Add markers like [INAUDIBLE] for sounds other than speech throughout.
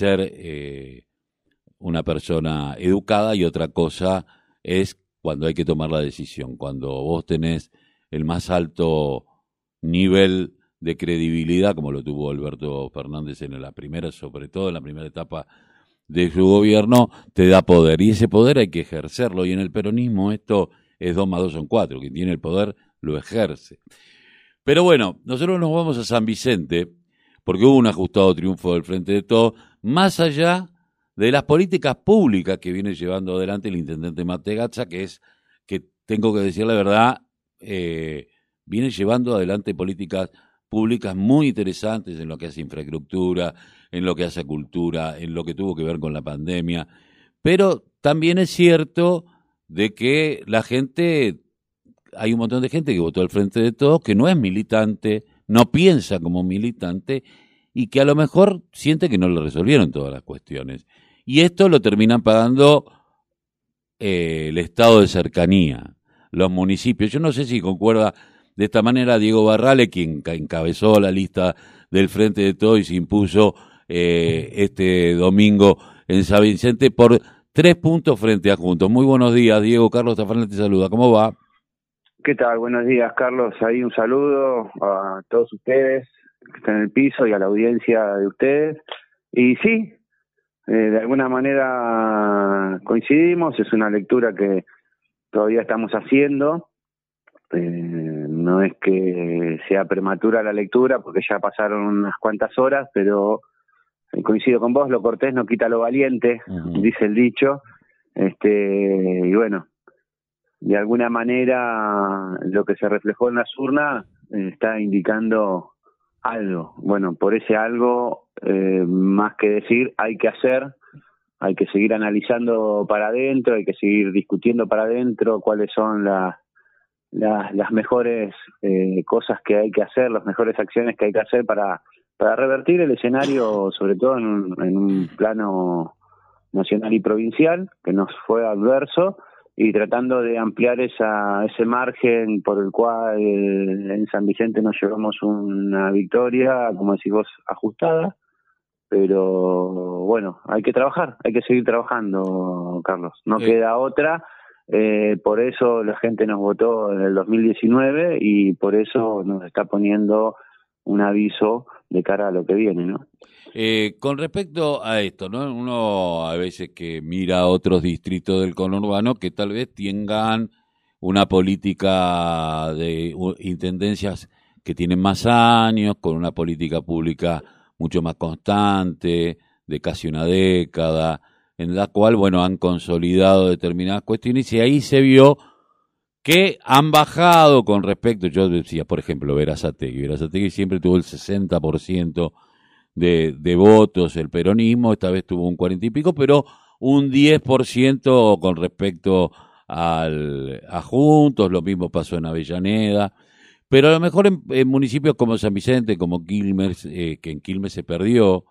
ser eh, una persona educada y otra cosa es cuando hay que tomar la decisión, cuando vos tenés el más alto nivel de credibilidad, como lo tuvo Alberto Fernández en la primera, sobre todo en la primera etapa de su gobierno, te da poder. Y ese poder hay que ejercerlo. Y en el peronismo esto es 2 más 2 son 4. Quien tiene el poder lo ejerce. Pero bueno, nosotros nos vamos a San Vicente, porque hubo un ajustado triunfo del Frente de Todos, más allá de las políticas públicas que viene llevando adelante el intendente Mategazza, que es, que tengo que decir la verdad, eh, viene llevando adelante políticas públicas muy interesantes en lo que hace infraestructura, en lo que hace cultura, en lo que tuvo que ver con la pandemia. Pero también es cierto de que la gente, hay un montón de gente que votó al frente de todos, que no es militante, no piensa como militante y que a lo mejor siente que no le resolvieron todas las cuestiones. Y esto lo terminan pagando eh, el estado de cercanía, los municipios. Yo no sé si concuerda de esta manera Diego Barrale, quien encabezó la lista del Frente de Todos y se impuso eh, este domingo en San Vicente por tres puntos frente a Juntos. Muy buenos días, Diego. Carlos Tafarnel te saluda. ¿Cómo va? ¿Qué tal? Buenos días, Carlos. Ahí un saludo a todos ustedes que están en el piso y a la audiencia de ustedes. Y sí, eh, de alguna manera coincidimos, es una lectura que todavía estamos haciendo eh, no es que sea prematura la lectura, porque ya pasaron unas cuantas horas, pero eh, coincido con vos, lo cortés no quita lo valiente, dice el dicho. Este, y bueno, de alguna manera lo que se reflejó en las urnas eh, está indicando algo. Bueno, por ese algo, más que decir, hay que hacer, hay que seguir analizando para adentro, hay que seguir discutiendo para adentro cuáles son las las, mejores eh, cosas que hay que hacer, las mejores acciones que hay que hacer para, para revertir el escenario, sobre todo en un, plano nacional y provincial, que nos fue adverso, y tratando de ampliar esa, ese margen por el cual en San Vicente nos llevamos una victoria, como decís vos, ajustada. Pero bueno, hay que trabajar, hay que seguir trabajando, Carlos. No queda otra eh, por eso la gente nos votó en el 2019 y por eso nos está poniendo un aviso de cara a lo que viene, ¿no? Eh, con respecto a esto, ¿no? Uno a veces que mira otros distritos del conurbano que tal vez tengan una política de intendencias que tienen más años, con una política pública mucho más constante, de casi una década, en la cual, bueno, han consolidado determinadas cuestiones y ahí se vio que han bajado con respecto, yo decía, por ejemplo, Verazategui. Verazategui siempre tuvo el 60% de, de votos, el peronismo, esta vez tuvo un 40 y pico, pero un 10% con respecto al, a Juntos, lo mismo pasó en Avellaneda, pero a lo mejor en, municipios como San Vicente, como Quilmes, eh, que en Quilmes se perdió,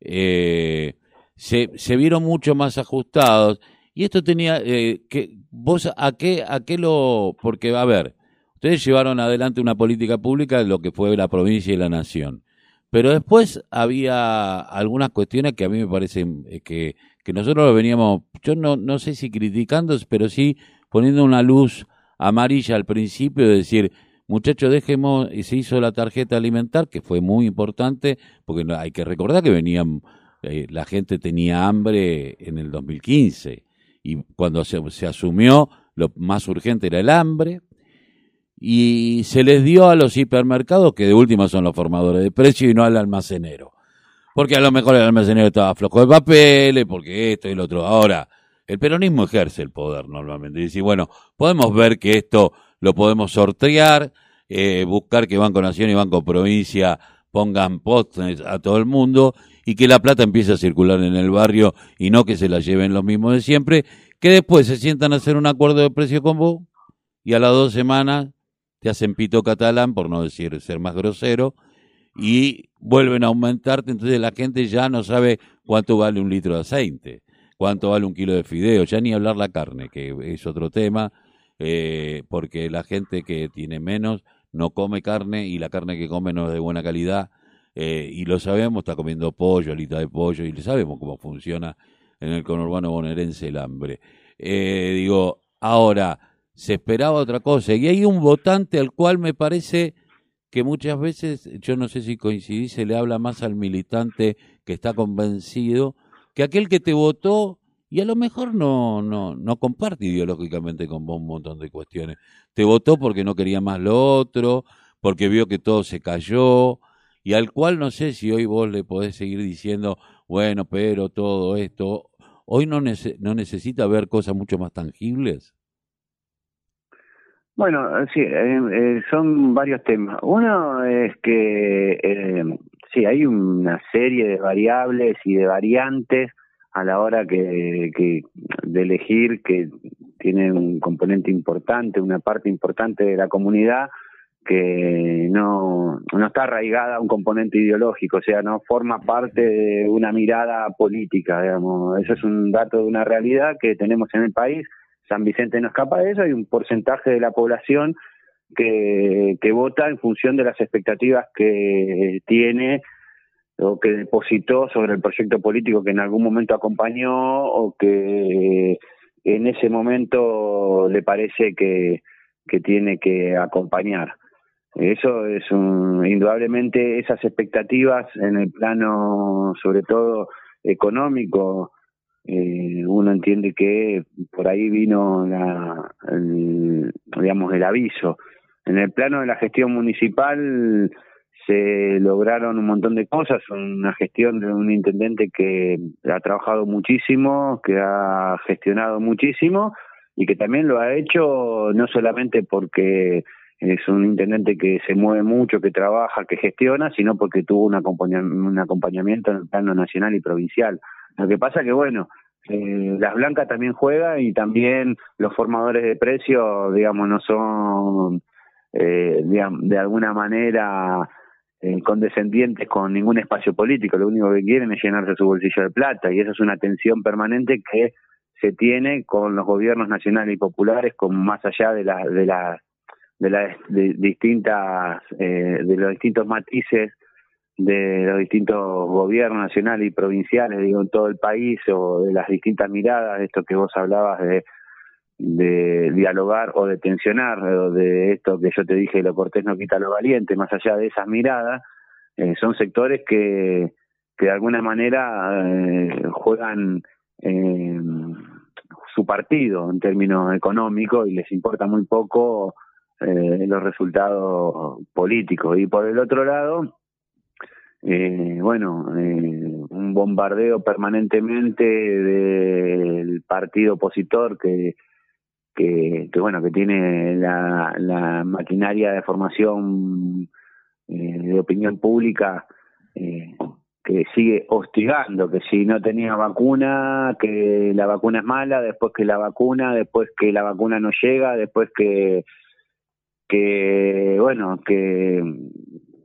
eh, se, se vieron mucho más ajustados. Y esto tenía eh, que, vos a qué, a qué lo, porque a ver, ustedes llevaron adelante una política pública de lo que fue la provincia y la nación. Pero después había algunas cuestiones que a mí me parecen eh, que, que nosotros lo veníamos, yo no, no sé si criticando, pero sí poniendo una luz amarilla al principio de decir, muchachos, dejemos, y se hizo la tarjeta alimentar, que fue muy importante, porque hay que recordar que venían eh, la gente tenía hambre en el 2015 y cuando se, asumió lo más urgente era el hambre y se les dio a los hipermercados que de última son los formadores de precio y no al almacenero. Porque a lo mejor el almacenero estaba flojo de papeles, porque esto y lo otro. Ahora, el peronismo ejerce el poder normalmente. Y dice, bueno, podemos ver que esto lo podemos sortear, eh, buscar que Banco Nación y Banco Provincia pongan postes a todo el mundo y que la plata empiece a circular en el barrio y no que se la lleven los mismos de siempre, que después se sientan a hacer un acuerdo de precio con vos y a las dos semanas te hacen pito catalán, por no decir ser más grosero, y vuelven a aumentarte, entonces la gente ya no sabe cuánto vale un litro de aceite, cuánto vale un kilo de fideo, ya ni hablar la carne, que es otro tema, eh, porque la gente que tiene menos no come carne y la carne que come no es de buena calidad, eh, y lo sabemos, está comiendo pollo, alita de pollo, y sabemos cómo funciona en el conurbano bonaerense el hambre. Eh, digo, ahora, se esperaba otra cosa, y hay un votante al cual me parece que muchas veces, yo no sé si coincidís, se le habla más al militante que está convencido que aquel que te votó y a lo mejor no, no, no comparte ideológicamente con vos un montón de cuestiones. Te votó porque no quería más lo otro, porque vio que todo se cayó, y al cual no sé si hoy vos le podés seguir diciendo, bueno, pero todo esto, hoy no, no necesita ver cosas mucho más tangibles. Bueno, sí, eh, eh, son varios temas. Uno es que eh, sí, hay una serie de variables y de variantes a la hora que, que de elegir que tienen un componente importante, una parte importante de la comunidad que no, no está arraigada a un componente ideológico, o sea, no forma parte de una mirada política, digamos. Eso es un dato de una realidad que tenemos en el país. San Vicente no escapa de eso, hay un porcentaje de la población que, que vota en función de las expectativas que tiene o que depositó sobre el proyecto político que en algún momento acompañó o que en ese momento le parece que, que tiene que acompañar. Eso es un, indudablemente esas expectativas en el plano, sobre todo económico, eh, uno entiende que por ahí vino la, el, digamos, el aviso. En el plano de la gestión municipal se lograron un montón de cosas, una gestión de un intendente que ha trabajado muchísimo, que ha gestionado muchísimo y que también lo ha hecho no solamente porque es un intendente que se mueve mucho, que trabaja, que gestiona, sino porque tuvo un, acompañamiento en el plano nacional y provincial. Lo que pasa que, bueno, eh, las blancas también juegan y también los formadores de precios, digamos, no son eh, de alguna manera eh, condescendientes con ningún espacio político, lo único que quieren es llenarse su bolsillo de plata y esa es una tensión permanente que se tiene con los gobiernos nacionales y populares, con más allá de la, de la de las distintas eh, de los distintos matices de los distintos gobiernos nacionales y provinciales digo en todo el país o de las distintas miradas de esto que vos hablabas de de dialogar o de tensionar de esto que yo te dije lo cortés no quita lo valiente más allá de esas miradas eh, son sectores que que de alguna manera eh, juegan su partido en términos económicos y les importa muy poco eh, los resultados políticos. Y por el otro lado, eh, bueno, eh, un bombardeo permanentemente del partido opositor que, que, bueno, que tiene la, la maquinaria de formación eh, de opinión pública que sigue hostigando, que si no tenía vacuna, que la vacuna es mala, después que la vacuna, después que la vacuna no llega, después que que, bueno, que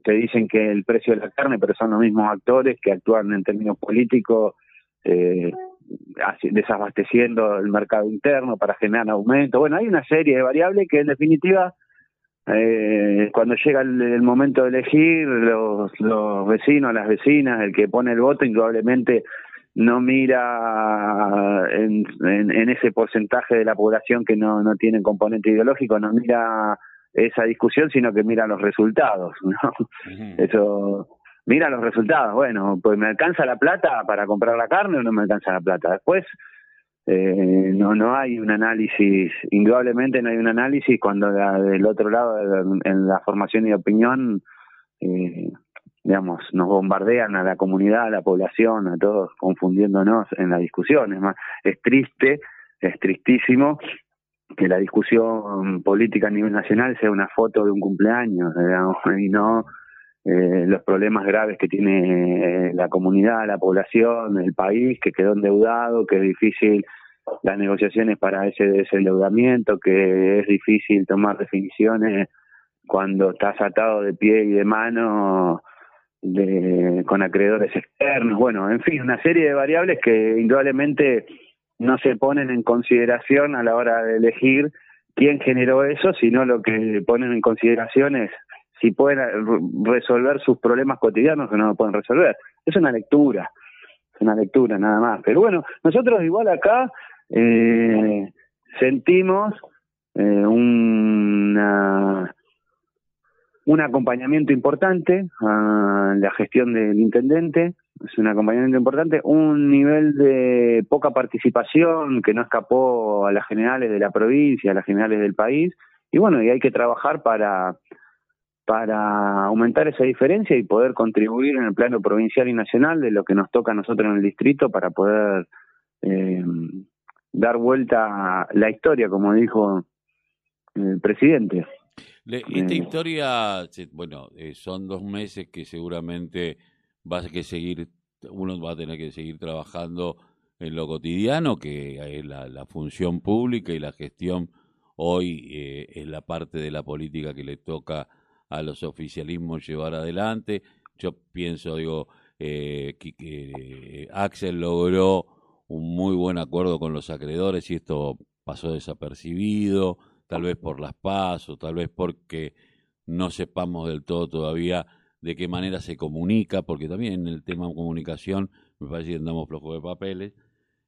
te dicen que el precio de la carne, pero son los mismos actores que actúan en términos políticos, eh, desabasteciendo el mercado interno para generar aumento. Bueno, hay una serie de variables que en definitiva, eh, cuando llega el, momento de elegir, los, los vecinos, las vecinas, el que pone el voto, indudablemente no mira en, en, en, ese porcentaje de la población que no, no tiene componente ideológico, no mira esa discusión, sino que mira los resultados, ¿no? Eso, mira los resultados, bueno, pues me alcanza la plata para comprar la carne o no me alcanza la plata. Después, eh, no, no hay un análisis, indudablemente no hay un análisis cuando del otro lado, en la formación y opinión, eh, digamos, nos bombardean a la comunidad, a la población, a todos, confundiéndonos en la discusión. Es más, es triste, es tristísimo que la discusión política a nivel nacional sea una foto de un cumpleaños, digamos, y no eh, los problemas graves que tiene eh, la comunidad, la población, el país, que quedó endeudado, que es difícil las negociaciones para ese desendeudamiento, que es difícil tomar definiciones cuando estás atado de pie y de mano de, con acreedores externos, bueno, en fin, una serie de variables que indudablemente no se ponen en consideración a la hora de elegir quién generó eso, sino lo que ponen en consideración es si pueden resolver sus problemas cotidianos que no lo pueden resolver. Es una lectura, es una lectura nada más. Pero bueno, nosotros igual acá eh, sentimos eh, un acompañamiento importante a la gestión del intendente, es un acompañamiento importante, un nivel de poca participación que no escapó a las generales de la provincia, a las generales del país, y bueno, y hay que trabajar para para aumentar esa diferencia y poder contribuir en el plano provincial y nacional de lo que nos toca a nosotros en el distrito para poder eh, dar vuelta a la historia, como dijo el presidente. esta eh, historia, bueno, eh, son dos meses que seguramente va a que seguir, uno va a tener que seguir trabajando en lo cotidiano, que es la, la función pública y la gestión hoy es la parte de la política que le toca a los oficialismos llevar adelante. Yo pienso, digo, eh, que, eh, Axel logró un muy buen acuerdo con los acreedores y esto pasó desapercibido, tal vez por las pasos, tal vez porque no sepamos del todo todavía de qué manera se comunica, porque también en el tema de comunicación me parece que andamos flojos de papeles,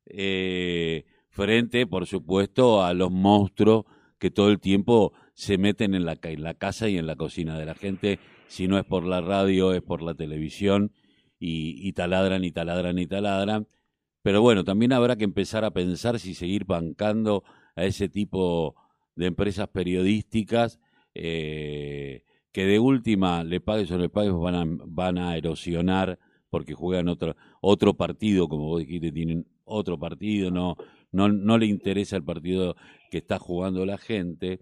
eh, frente, por supuesto, a los monstruos que todo el tiempo se meten en la, casa y en la cocina de la gente, si no es por la radio, es por la televisión, y, taladran y taladran y taladran. Pero bueno, también habrá que empezar a pensar si seguir bancando a ese tipo de empresas periodísticas eh, que de última le pagues o no le pagues van a, van a erosionar porque juegan otro, otro partido, como vos dijiste, tienen otro partido, no, no, no le interesa el partido que está jugando la gente.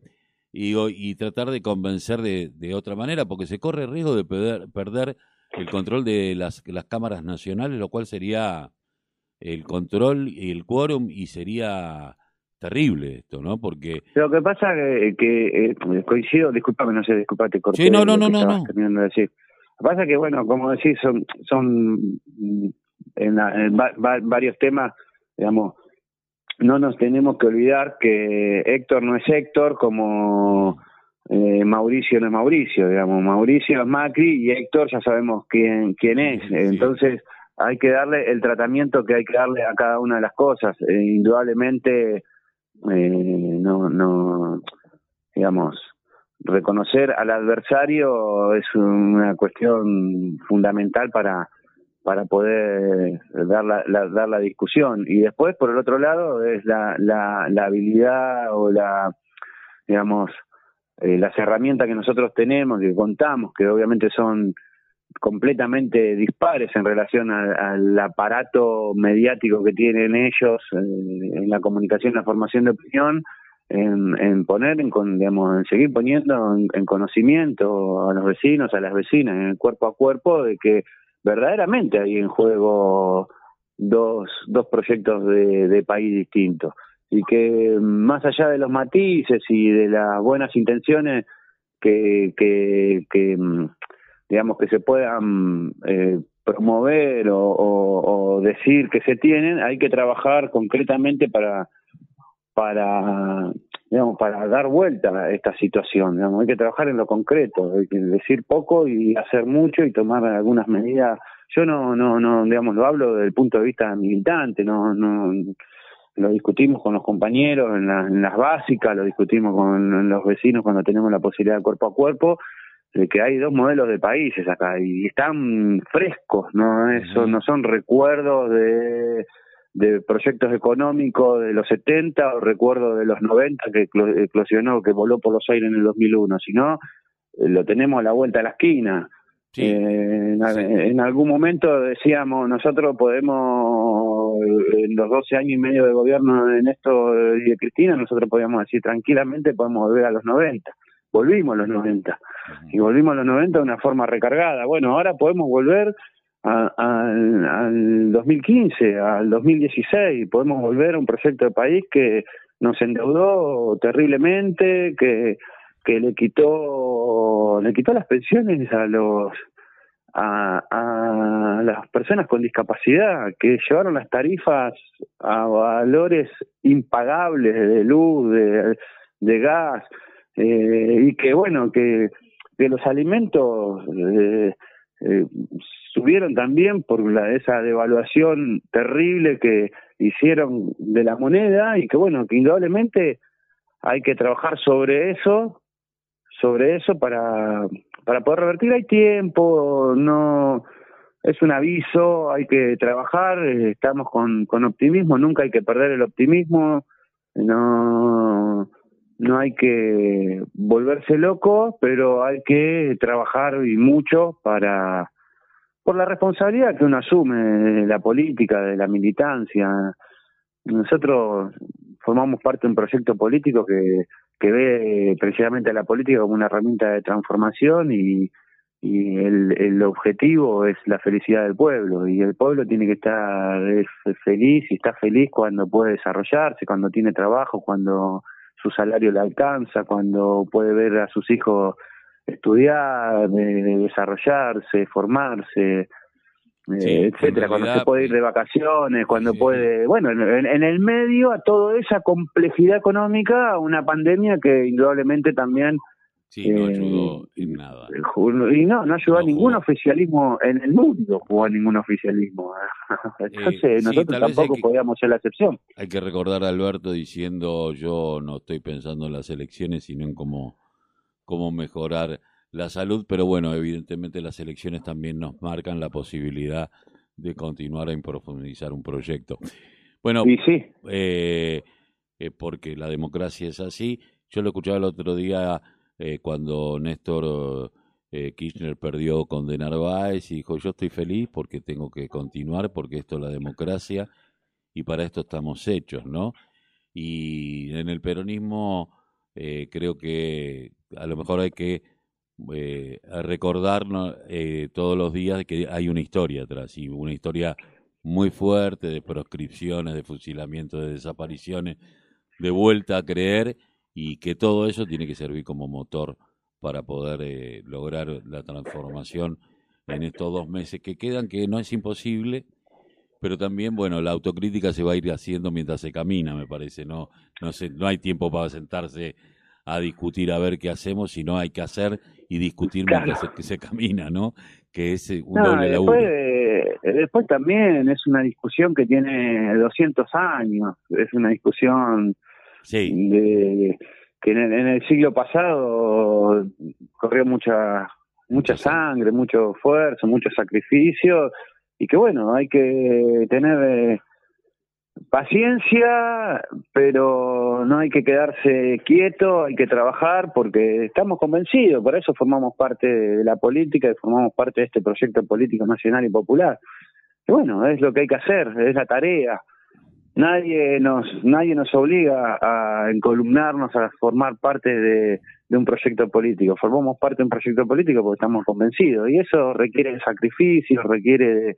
Y, y tratar de convencer de, de otra manera, porque se corre el riesgo de perder, perder el control de las, las cámaras nacionales, lo cual sería el control y el quórum y sería terrible esto, ¿no? Porque... Lo que pasa que, que eh, coincido, disculpame, no sé, disculpate, corté sí, no, no, no, no, no. terminando de decir. Lo que pasa que, bueno, como decís, son, son en, varios temas, digamos, no nos tenemos que olvidar que Héctor no es Héctor como eh, Mauricio no es Mauricio, digamos, Mauricio es Macri y Héctor ya sabemos quién, quién es, entonces hay que darle el tratamiento que hay que darle a cada una de las cosas, e indudablemente eh, no, no, digamos, reconocer al adversario es una cuestión fundamental para para poder dar la, dar la discusión. Y después, por el otro lado, es la, la, la habilidad o la, digamos, eh, las herramientas que nosotros tenemos, que contamos, que obviamente son completamente dispares en relación al aparato mediático que tienen ellos eh, en la comunicación la formación de opinión, en, en poner, en, digamos, en seguir poniendo en, en, conocimiento a los vecinos, a las vecinas, en el cuerpo a cuerpo, de que verdaderamente hay en juego dos, dos proyectos de, de país distintos. Y que más allá de los matices y de las buenas intenciones que, que, que digamos que se puedan eh, promover o, decir que se tienen, hay que trabajar concretamente para para digamos, para dar vuelta a esta situación. Digamos, hay que trabajar en lo concreto, hay que decir poco y hacer mucho y tomar algunas medidas. Yo no, no, no, digamos, lo hablo desde el punto de vista militante, no, no, lo discutimos con los compañeros en, en las básicas, lo discutimos con los vecinos cuando tenemos la posibilidad de cuerpo a cuerpo, de que hay dos modelos de países acá y están frescos, no eso no son recuerdos de de proyectos económicos de los 70 o recuerdo de los 90 que eclosionó, que voló por los aires en el 2001, sino eh, lo tenemos a la vuelta de la esquina. Eh, en, algún momento decíamos, nosotros podemos, en los 12 años y medio de gobierno en esto y de Cristina, nosotros podíamos decir tranquilamente, podemos volver a los 90. Volvimos a los 90. Y volvimos a los 90 de una forma recargada. Bueno, ahora podemos volver al, al 2015, al 2016, podemos volver a un proyecto de país que nos endeudó terriblemente, que, que le quitó, le quitó las pensiones a los a, a las personas con discapacidad, que llevaron las tarifas a valores impagables de luz, de, de gas, eh, y que bueno, que que los alimentos eh, eh, subieron también por la, esa devaluación terrible que hicieron de la moneda y que bueno, que indudablemente hay que trabajar sobre eso, sobre eso para, para poder revertir. Hay tiempo, no es un aviso, hay que trabajar, estamos con, con optimismo, nunca hay que perder el optimismo, no no hay que volverse loco, pero hay que trabajar y mucho para por la responsabilidad que uno asume de la política, de la militancia. Nosotros formamos parte de un proyecto político que, que ve precisamente a la política como una herramienta de transformación y, y el, el objetivo es la felicidad del pueblo y el pueblo tiene que estar feliz y está feliz cuando puede desarrollarse, cuando tiene trabajo, cuando su salario le alcanza, cuando puede ver a sus hijos estudiar, desarrollarse, formarse, eh, etcétera, cuando se puede ir de vacaciones, cuando puede, bueno, en, en, el medio a toda esa complejidad económica, una pandemia que indudablemente también Sí, no ayudó eh, en nada. Y no, no ayudó a ningún oficialismo en el mundo, jugó a ningún oficialismo. [LAUGHS] Entonces, eh, nosotros tampoco podíamos ser la excepción. Hay que recordar a Alberto diciendo: Yo no estoy pensando en las elecciones, sino en cómo, cómo mejorar la salud. Pero bueno, evidentemente las elecciones también nos marcan la posibilidad de continuar a profundizar un proyecto. Bueno, sí. Eh, porque la democracia es así. Yo lo escuchaba el otro día eh, cuando Néstor eh, Kirchner perdió con De Narváez y dijo, yo estoy feliz porque tengo que continuar, porque esto es la democracia y para esto estamos hechos, ¿no? Y en el peronismo eh, creo que a lo mejor hay que eh, recordarnos eh, todos los días que hay una historia atrás, y una historia muy fuerte de proscripciones, de fusilamientos, de desapariciones, de vuelta a creer y que todo eso tiene que servir como motor para poder eh, lograr la transformación en estos dos meses que quedan, que no es imposible, pero también, bueno, la autocrítica se va a ir haciendo mientras se camina, me parece, no, no, sé, no hay tiempo para sentarse a discutir a ver qué hacemos, sino hay que hacer y discutir mientras se, se, camina, ¿no? Que es eh, un doble después, eh, después también es una discusión que tiene 200 años, es una discusión Sí. De, que en el, siglo pasado corrió mucha mucha sangre, mucho esfuerzo, mucho sacrificio y que bueno, hay que tener eh, paciencia, pero no hay que quedarse quieto, hay que trabajar porque estamos convencidos, por eso formamos parte de la política y formamos parte de este proyecto político nacional y popular. Y bueno, es lo que hay que hacer, es la tarea nadie nos nadie nos obliga a encolumnarnos a formar parte de, un proyecto político. Formamos parte de un proyecto político porque estamos convencidos y eso requiere sacrificio requiere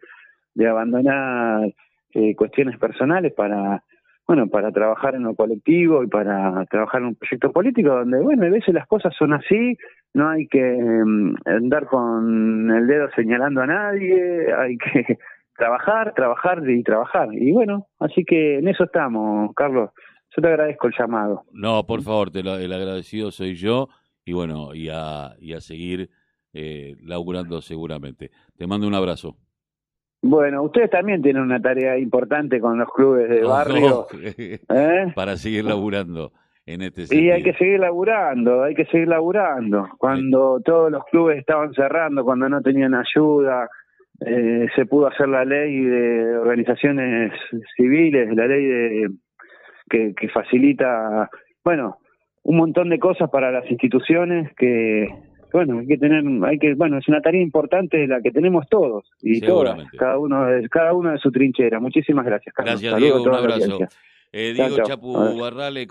de, abandonar eh, cuestiones personales para bueno para trabajar en lo colectivo y para trabajar en un proyecto político donde bueno a veces las cosas son así no hay que mm, andar con el dedo señalando a nadie hay que trabajar, trabajar y trabajar. Y bueno, así que en eso estamos, Carlos. Yo te agradezco el llamado. No, por favor, te el agradecido soy yo y bueno, y a, y a seguir eh, laburando seguramente. Te mando un abrazo. Bueno, ustedes también tienen una tarea importante con los clubes de [LAUGHS] barrio. [LAUGHS] ¿eh? Para seguir laburando en este sentido. Y hay que seguir laburando, hay que seguir laburando. Cuando todos los clubes estaban cerrando, cuando no tenían ayuda, eh, se pudo hacer la ley de organizaciones civiles, la ley de que, que facilita, bueno, un montón de cosas para las instituciones que bueno hay que tener hay que bueno es una tarea importante la que tenemos todos y todas cada uno de, cada uno de su trinchera. Muchísimas gracias Carlos. gracias Diego un abrazo. eh, Diego Chapu Barrale